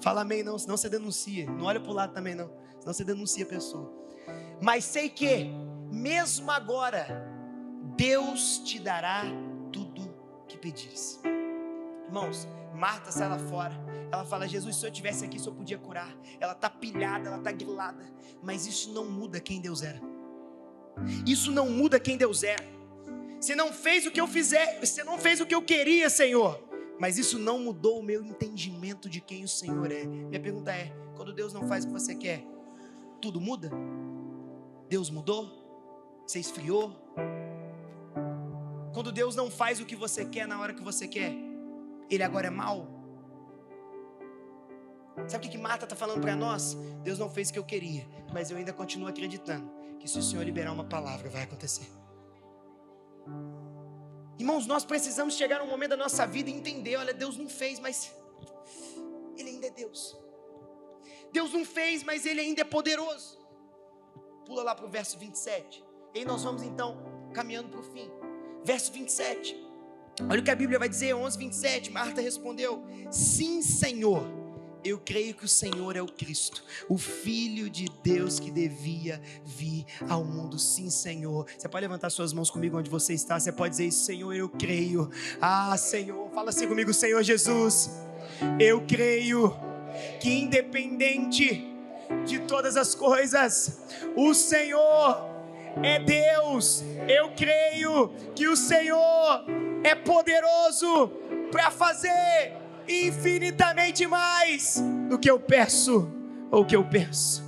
Fala amém, não, senão você denuncia. Não olha para o lado também, não. Senão você denuncia a pessoa. Mas sei que, mesmo agora, Deus te dará tudo que pedires. Irmãos, Marta sai lá fora. Ela fala: Jesus, se eu estivesse aqui, eu podia curar. Ela está pilhada, ela está grilada. Mas isso não muda quem Deus era. Isso não muda quem Deus é. Você não fez o que eu fizer, você não fez o que eu queria, Senhor. Mas isso não mudou o meu entendimento de quem o Senhor é. Minha pergunta é: quando Deus não faz o que você quer, tudo muda? Deus mudou? Você esfriou? Quando Deus não faz o que você quer na hora que você quer, Ele agora é mal? Sabe o que Marta está falando para nós? Deus não fez o que eu queria, mas eu ainda continuo acreditando que se o Senhor liberar uma palavra, vai acontecer. Irmãos, nós precisamos chegar a um momento da nossa vida e entender: olha, Deus não fez, mas Ele ainda é Deus. Deus não fez, mas Ele ainda é poderoso. Pula lá para o verso 27. E aí nós vamos então caminhando para o fim. Verso 27. Olha o que a Bíblia vai dizer, 11, 27. Marta respondeu: Sim, Senhor, Eu creio que o Senhor é o Cristo, o Filho de Deus que devia vir ao mundo. Sim, Senhor. Você pode levantar suas mãos comigo onde você está. Você pode dizer isso, Senhor, eu creio. Ah, Senhor, fala assim comigo, Senhor Jesus. Eu creio que independente de todas as coisas, o Senhor é Deus. Eu creio que o Senhor é poderoso para fazer infinitamente mais do que eu peço ou que eu penso.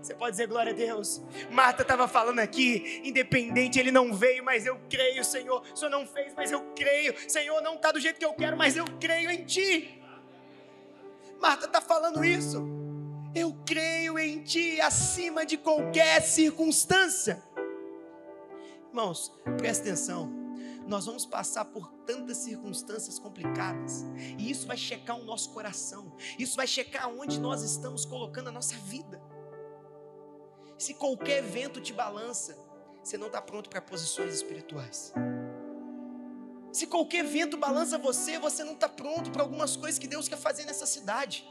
Você pode dizer glória a Deus. Marta estava falando aqui, independente, ele não veio, mas eu creio, Senhor. O Senhor não fez, mas eu creio. Senhor, não está do jeito que eu quero, mas eu creio em Ti. Marta está falando isso. Eu creio em Ti acima de qualquer circunstância. Irmãos, presta atenção. Nós vamos passar por tantas circunstâncias complicadas, e isso vai checar o nosso coração, isso vai checar onde nós estamos colocando a nossa vida. Se qualquer vento te balança, você não está pronto para posições espirituais. Se qualquer vento balança você, você não está pronto para algumas coisas que Deus quer fazer nessa cidade.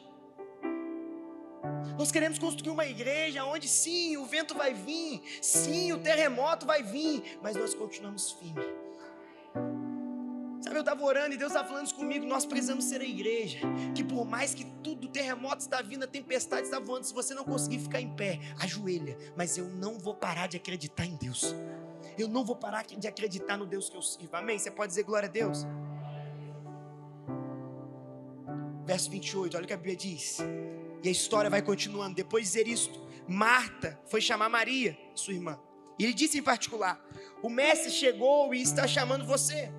Nós queremos construir uma igreja onde sim, o vento vai vir, sim, o terremoto vai vir, mas nós continuamos firmes. Eu estava orando e Deus estava falando isso comigo. Nós precisamos ser a igreja. Que por mais que tudo, terremoto está vindo, a tempestade está voando, se você não conseguir ficar em pé, ajoelha. Mas eu não vou parar de acreditar em Deus. Eu não vou parar de acreditar no Deus que eu sirvo. Amém? Você pode dizer glória a Deus? Verso 28, olha o que a Bíblia diz. E a história vai continuando. Depois de dizer isto, Marta foi chamar Maria, sua irmã. E ele disse em particular: O mestre chegou e está chamando você.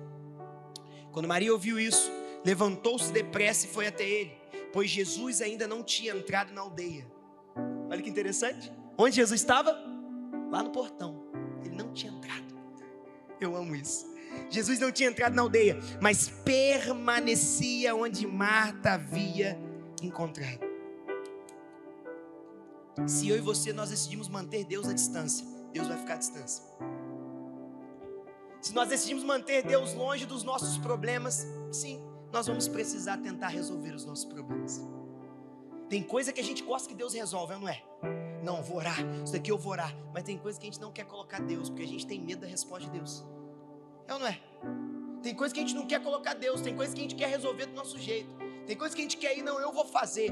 Quando Maria ouviu isso, levantou-se depressa e foi até ele, pois Jesus ainda não tinha entrado na aldeia. Olha que interessante. Onde Jesus estava? Lá no portão. Ele não tinha entrado. Eu amo isso. Jesus não tinha entrado na aldeia, mas permanecia onde Marta havia encontrado. Se eu e você nós decidimos manter Deus à distância, Deus vai ficar à distância. Se nós decidimos manter Deus longe dos nossos problemas, sim, nós vamos precisar tentar resolver os nossos problemas. Tem coisa que a gente gosta que Deus resolve, não é? Não, vou orar, isso daqui eu vou orar. Mas tem coisa que a gente não quer colocar Deus, porque a gente tem medo da resposta de Deus. É ou não é? Tem coisa que a gente não quer colocar Deus, tem coisa que a gente quer resolver do nosso jeito. Tem coisa que a gente quer ir, não, eu vou fazer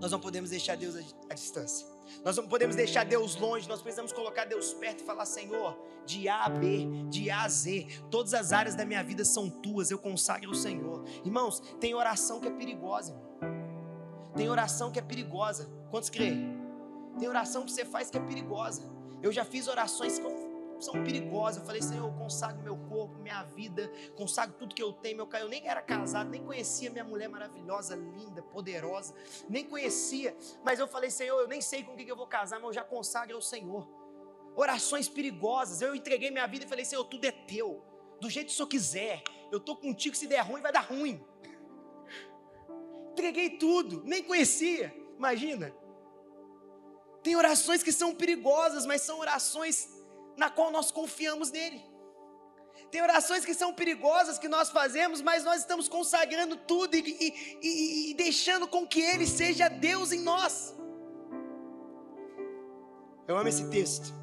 nós não podemos deixar Deus à distância. Nós não podemos deixar Deus longe, nós precisamos colocar Deus perto e falar: Senhor, de A a B, de A a Z, todas as áreas da minha vida são tuas, eu consagro o Senhor. Irmãos, tem oração que é perigosa, tem oração que é perigosa. Quantos creem? Tem oração que você faz que é perigosa. Eu já fiz orações que eu são perigosas. Eu falei, Senhor, eu consagro meu corpo, minha vida, consagro tudo que eu tenho. Meu eu nem era casado, nem conhecia minha mulher maravilhosa, linda, poderosa, nem conhecia. Mas eu falei, Senhor, eu nem sei com quem eu vou casar, mas eu já consagro ao Senhor. Orações perigosas. Eu entreguei minha vida e falei, Senhor, tudo é teu. Do jeito que o Senhor quiser. Eu estou contigo, se der ruim, vai dar ruim. Entreguei tudo, nem conhecia. Imagina. Tem orações que são perigosas, mas são orações na qual nós confiamos nele. Tem orações que são perigosas que nós fazemos, mas nós estamos consagrando tudo e, e, e, e deixando com que Ele seja Deus em nós. Eu amo esse texto,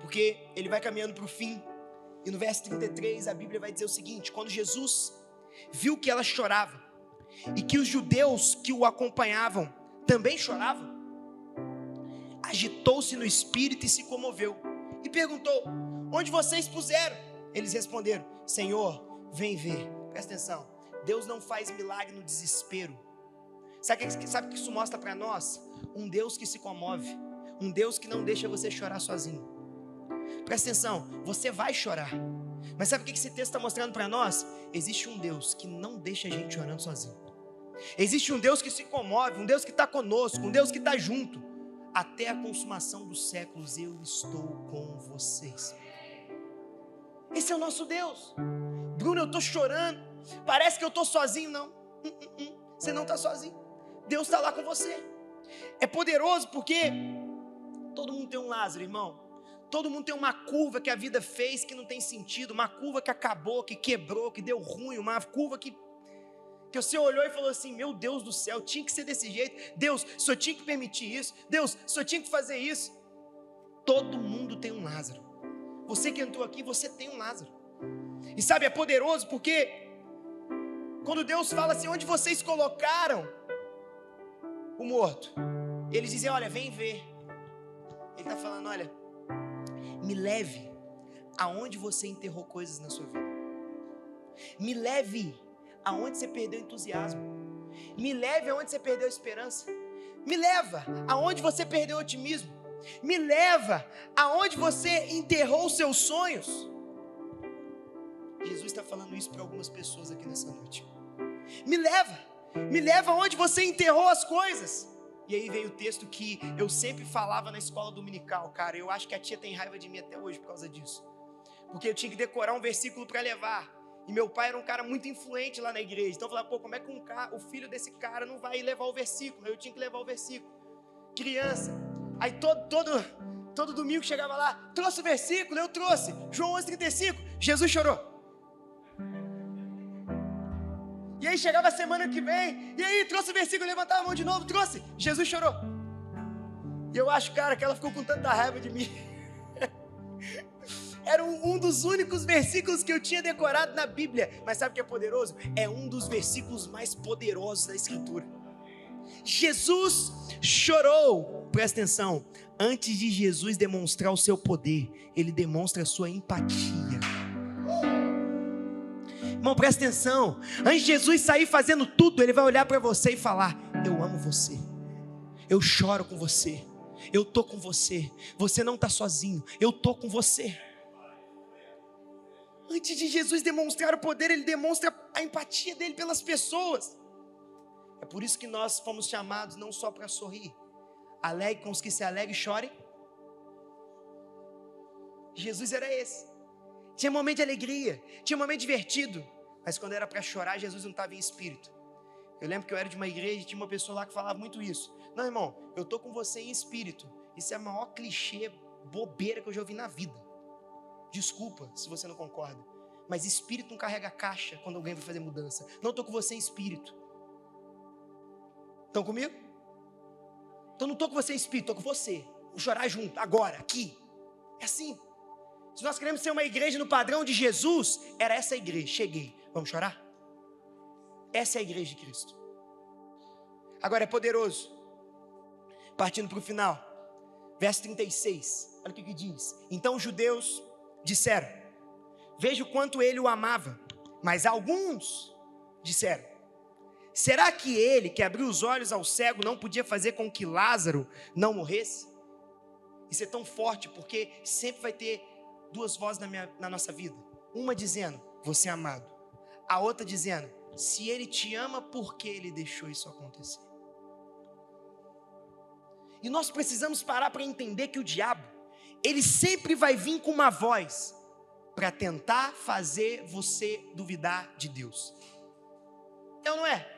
porque ele vai caminhando para o fim, e no verso 33 a Bíblia vai dizer o seguinte: quando Jesus viu que ela chorava, e que os judeus que o acompanhavam também choravam, agitou-se no espírito e se comoveu e perguntou: Onde vocês puseram? Eles responderam: Senhor, vem ver. Presta atenção. Deus não faz milagre no desespero. Sabe o que, sabe que isso mostra para nós? Um Deus que se comove. Um Deus que não deixa você chorar sozinho. Presta atenção, você vai chorar. Mas sabe o que esse texto está mostrando para nós? Existe um Deus que não deixa a gente chorando sozinho. Existe um Deus que se comove, um Deus que está conosco, um Deus que está junto até a consumação dos séculos eu estou com vocês. Esse é o nosso Deus. Bruno, eu estou chorando. Parece que eu estou sozinho. Não, hum, hum, hum. você não está sozinho. Deus está lá com você. É poderoso porque todo mundo tem um Lázaro, irmão. Todo mundo tem uma curva que a vida fez que não tem sentido, uma curva que acabou, que quebrou, que deu ruim, uma curva que que você olhou e falou assim: Meu Deus do céu, tinha que ser desse jeito. Deus, só tinha que permitir isso. Deus, só tinha que fazer isso. Todo mundo tem um Lázaro. Você que entrou aqui, você tem um Lázaro. E sabe, é poderoso porque quando Deus fala assim, onde vocês colocaram o morto, eles dizem: Olha, vem ver. Ele está falando: Olha, me leve aonde você enterrou coisas na sua vida. Me leve aonde você perdeu entusiasmo. Me leve aonde você perdeu esperança. Me leva aonde você perdeu otimismo. Me leva aonde você enterrou os seus sonhos. Jesus está falando isso para algumas pessoas aqui nessa noite. Me leva, me leva aonde você enterrou as coisas. E aí veio o texto que eu sempre falava na escola dominical, cara. Eu acho que a tia tem raiva de mim até hoje por causa disso. Porque eu tinha que decorar um versículo para levar. E meu pai era um cara muito influente lá na igreja. Então eu falava, pô, como é que um cara, o filho desse cara não vai levar o versículo? Eu tinha que levar o versículo. Criança. Aí todo, todo, todo domingo chegava lá, trouxe o versículo, eu trouxe. João 11,35, Jesus chorou. E aí chegava a semana que vem, e aí trouxe o versículo, levantava a mão de novo, trouxe. Jesus chorou. E eu acho, cara, que ela ficou com tanta raiva de mim. *laughs* Era um, dos únicos versículos que eu tinha decorado na Bíblia. Mas sabe o que é poderoso? É um dos versículos mais poderosos da Escritura. Jesus chorou, presta atenção. Antes de Jesus demonstrar o seu poder, ele demonstra a sua empatia. Irmão, presta atenção. Antes de Jesus sair fazendo tudo, ele vai olhar para você e falar: Eu amo você. Eu choro com você. Eu tô com você. Você não está sozinho. Eu tô com você. Antes de Jesus demonstrar o poder, ele demonstra a empatia dele pelas pessoas. É por isso que nós fomos chamados não só para sorrir, alegre com os que se alegram e chorem. Jesus era esse. Tinha momento de alegria, tinha momento divertido, mas quando era para chorar, Jesus não estava em espírito. Eu lembro que eu era de uma igreja e tinha uma pessoa lá que falava muito isso. Não, irmão, eu tô com você em espírito. Isso é o maior clichê, bobeira que eu já ouvi na vida. Desculpa se você não concorda. Mas espírito não carrega caixa quando alguém vai fazer mudança. Não estou com você em espírito. Estão comigo? Então não estou com você em espírito, estou com você. Vamos chorar junto, agora, aqui. É assim. Se nós queremos ser uma igreja no padrão de Jesus, era essa a igreja. Cheguei. Vamos chorar? Essa é a igreja de Cristo. Agora é poderoso. Partindo para o final. Verso 36. Olha o que, que diz. Então os judeus disseram: Veja o quanto ele o amava. Mas alguns disseram: Será que ele, que abriu os olhos ao cego, não podia fazer com que Lázaro não morresse? Isso é tão forte porque sempre vai ter duas vozes na, minha, na nossa vida: uma dizendo, você é amado, a outra dizendo, se ele te ama, por que ele deixou isso acontecer? E nós precisamos parar para entender que o diabo, ele sempre vai vir com uma voz para tentar fazer você duvidar de Deus. É ou não é?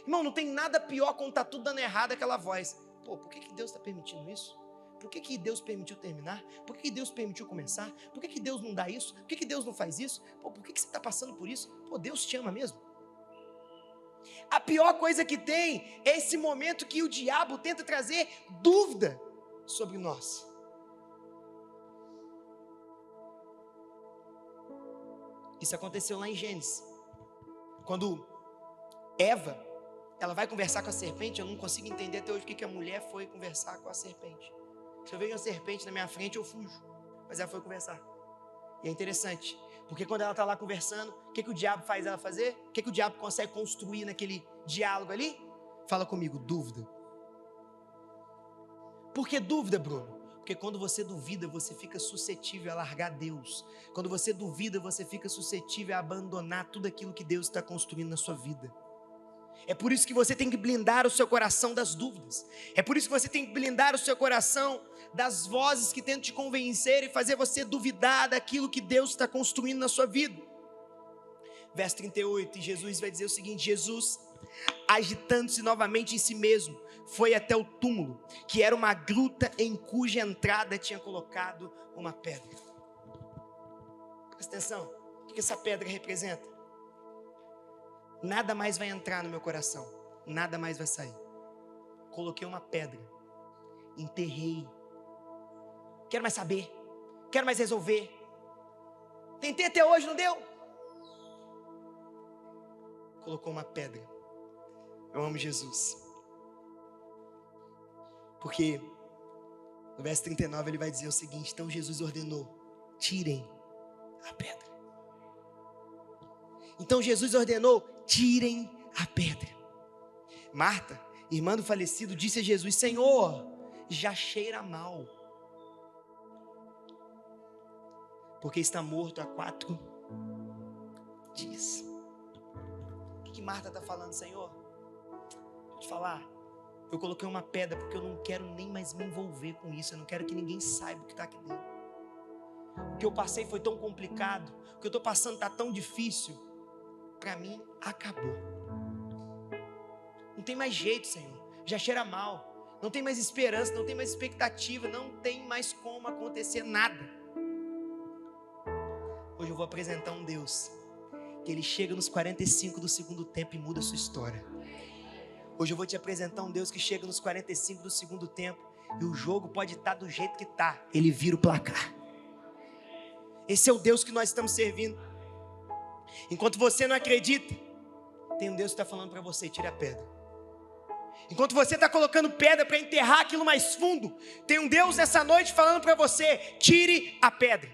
Irmão, não tem nada pior quando está tudo dando errado aquela voz. Pô, por que, que Deus está permitindo isso? Por que, que Deus permitiu terminar? Por que, que Deus permitiu começar? Por que, que Deus não dá isso? Por que, que Deus não faz isso? Pô, por que, que você está passando por isso? Pô, Deus te ama mesmo. A pior coisa que tem é esse momento que o diabo tenta trazer dúvida sobre nós. Isso aconteceu lá em Gênesis. Quando Eva, ela vai conversar com a serpente, eu não consigo entender até hoje o que, a mulher foi conversar com a serpente. Se eu vejo uma serpente na minha frente, eu fujo. Mas ela foi conversar. E é interessante, porque quando ela está lá conversando, o que, que o diabo faz ela fazer? O que, que o diabo consegue construir naquele diálogo ali? Fala comigo, dúvida. Por que dúvida, Bruno? Porque quando você duvida, você fica suscetível a largar Deus. Quando você duvida, você fica suscetível a abandonar tudo aquilo que Deus está construindo na sua vida. É por isso que você tem que blindar o seu coração das dúvidas. É por isso que você tem que blindar o seu coração das vozes que tentam te convencer e fazer você duvidar daquilo que Deus está construindo na sua vida. Verso 38, e Jesus vai dizer o seguinte: Jesus, agitando-se novamente em si mesmo, foi até o túmulo, que era uma gruta em cuja entrada tinha colocado uma pedra. Presta atenção, o que essa pedra representa? Nada mais vai entrar no meu coração, nada mais vai sair. Coloquei uma pedra, enterrei. Quero mais saber, quero mais resolver. Tentei até hoje, não deu? Colocou uma pedra. Eu amo Jesus. Porque no verso 39 ele vai dizer o seguinte: Então Jesus ordenou: tirem a pedra. Então Jesus ordenou: tirem a pedra. Marta, irmã do falecido, disse a Jesus: Senhor, já cheira mal. Porque está morto há quatro dias. O que, Marta está falando, Senhor? Te falar. Eu coloquei uma pedra porque eu não quero nem mais me envolver com isso. Eu não quero que ninguém saiba o que está aqui dentro. O que eu passei foi tão complicado. O que eu estou passando está tão difícil. Para mim, acabou. Não tem mais jeito, Senhor. Já cheira mal. Não tem mais esperança, não tem mais expectativa, não tem mais como acontecer nada. Hoje eu vou apresentar um Deus que ele chega nos 45 do segundo tempo e muda a sua história. Hoje eu vou te apresentar um Deus que chega nos 45 do segundo tempo e o jogo pode estar do jeito que está, ele vira o placar. Esse é o Deus que nós estamos servindo. Enquanto você não acredita, tem um Deus que está falando para você: tire a pedra. Enquanto você está colocando pedra para enterrar aquilo mais fundo, tem um Deus nessa noite falando para você: tire a pedra.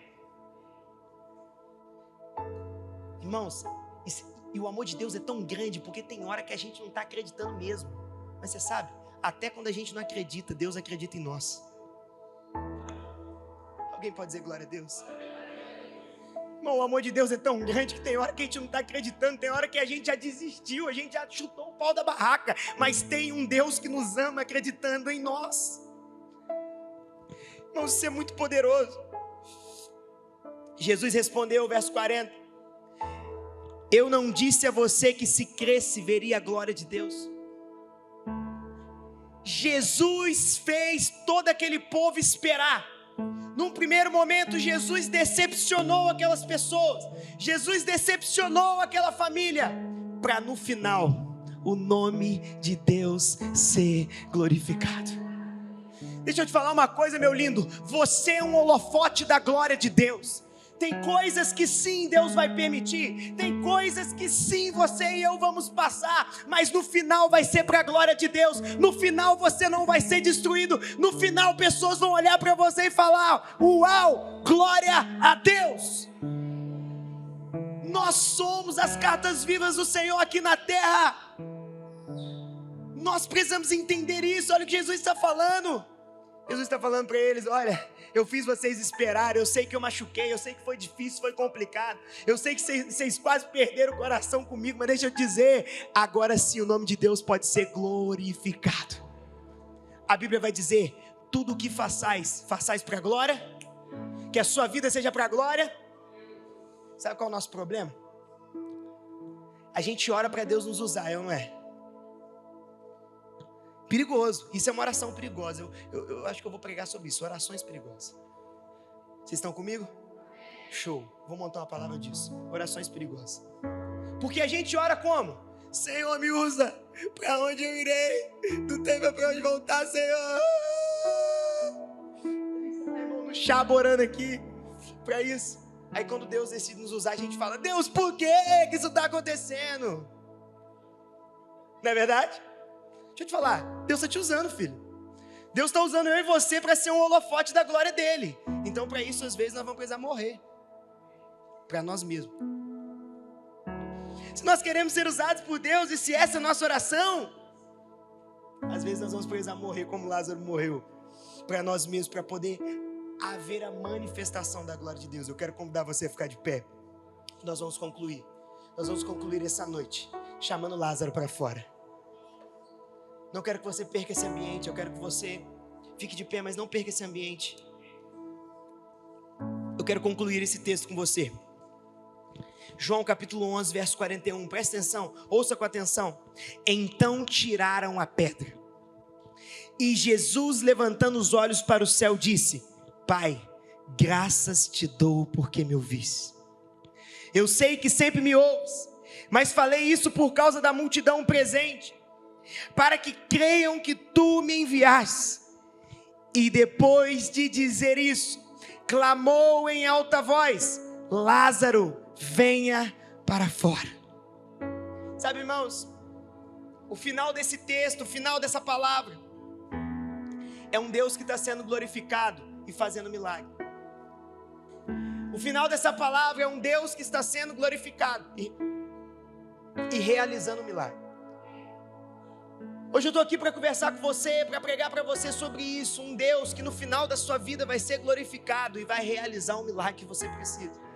Irmãos, e o amor de Deus é tão grande porque tem hora que a gente não está acreditando mesmo. Mas você sabe, até quando a gente não acredita, Deus acredita em nós. Alguém pode dizer glória a Deus? Irmão, o amor de Deus é tão grande que tem hora que a gente não está acreditando, tem hora que a gente já desistiu, a gente já chutou o pau da barraca, mas tem um Deus que nos ama acreditando em nós. Irmão, isso é muito poderoso. Jesus respondeu, verso 40. Eu não disse a você que se cresce veria a glória de Deus. Jesus fez todo aquele povo esperar. Num primeiro momento, Jesus decepcionou aquelas pessoas, Jesus decepcionou aquela família, para no final o nome de Deus ser glorificado. Deixa eu te falar uma coisa, meu lindo: você é um holofote da glória de Deus. Tem coisas que sim Deus vai permitir, tem coisas que sim você e eu vamos passar, mas no final vai ser para a glória de Deus. No final você não vai ser destruído. No final pessoas vão olhar para você e falar: "Uau, glória a Deus!" Nós somos as cartas vivas do Senhor aqui na terra. Nós precisamos entender isso. Olha o que Jesus está falando. Jesus está falando para eles: olha, eu fiz vocês esperar, eu sei que eu machuquei, eu sei que foi difícil, foi complicado, eu sei que vocês, quase perderam o coração comigo, mas deixa eu dizer, agora sim o nome de Deus pode ser glorificado. A Bíblia vai dizer: tudo o que façais, façais para a glória, que a sua vida seja para a glória. Sabe qual é o nosso problema? A gente ora para Deus nos usar, eu não é? Perigoso. Isso é uma oração perigosa. Eu, eu, eu, acho que eu vou pregar sobre isso. Orações perigosas. Vocês estão comigo? Show. Vou montar uma palavra disso. Orações perigosas. Porque a gente ora como? Senhor, me usa. Para onde eu irei? Tu tem para onde voltar, Senhor. No chá orando aqui. Para isso. Aí quando Deus decide nos usar, a gente fala: Deus, por que isso está acontecendo? Não é verdade? Deixa eu te falar, Deus está te usando, filho. Deus está usando eu e você para ser um holofote da glória dele. Então, para isso, às vezes, nós vamos precisar morrer. Para nós mesmos. Se nós queremos ser usados por Deus e se essa é a nossa oração, às vezes nós vamos precisar morrer como Lázaro morreu. Para nós mesmos, para poder haver a manifestação da glória de Deus. Eu quero convidar você a ficar de pé. Nós vamos concluir. Nós vamos concluir essa noite, chamando Lázaro para fora. Não quero que você perca esse ambiente. Eu quero que você fique de pé, mas não perca esse ambiente. Eu quero concluir esse texto com você. João capítulo 11, verso 41. Presta atenção, ouça com atenção. Então tiraram a pedra. E Jesus, levantando os olhos para o céu, disse: Pai, graças te dou porque me ouvis. Eu sei que sempre me ouves Mas falei isso por causa da multidão presente, para que creiam que tu me enviaste. E depois de dizer isso, clamou em alta voz: Lázaro, venha para fora. Sabe, irmãos, o final desse texto, o final dessa palavra, é um Deus que está sendo glorificado e fazendo milagre. O final dessa palavra é um Deus que está sendo glorificado e, e realizando milagre. Hoje eu estou aqui para conversar com você, para pregar para você sobre isso. Um Deus que no final da sua vida vai ser glorificado e vai realizar um milagre que você precisa.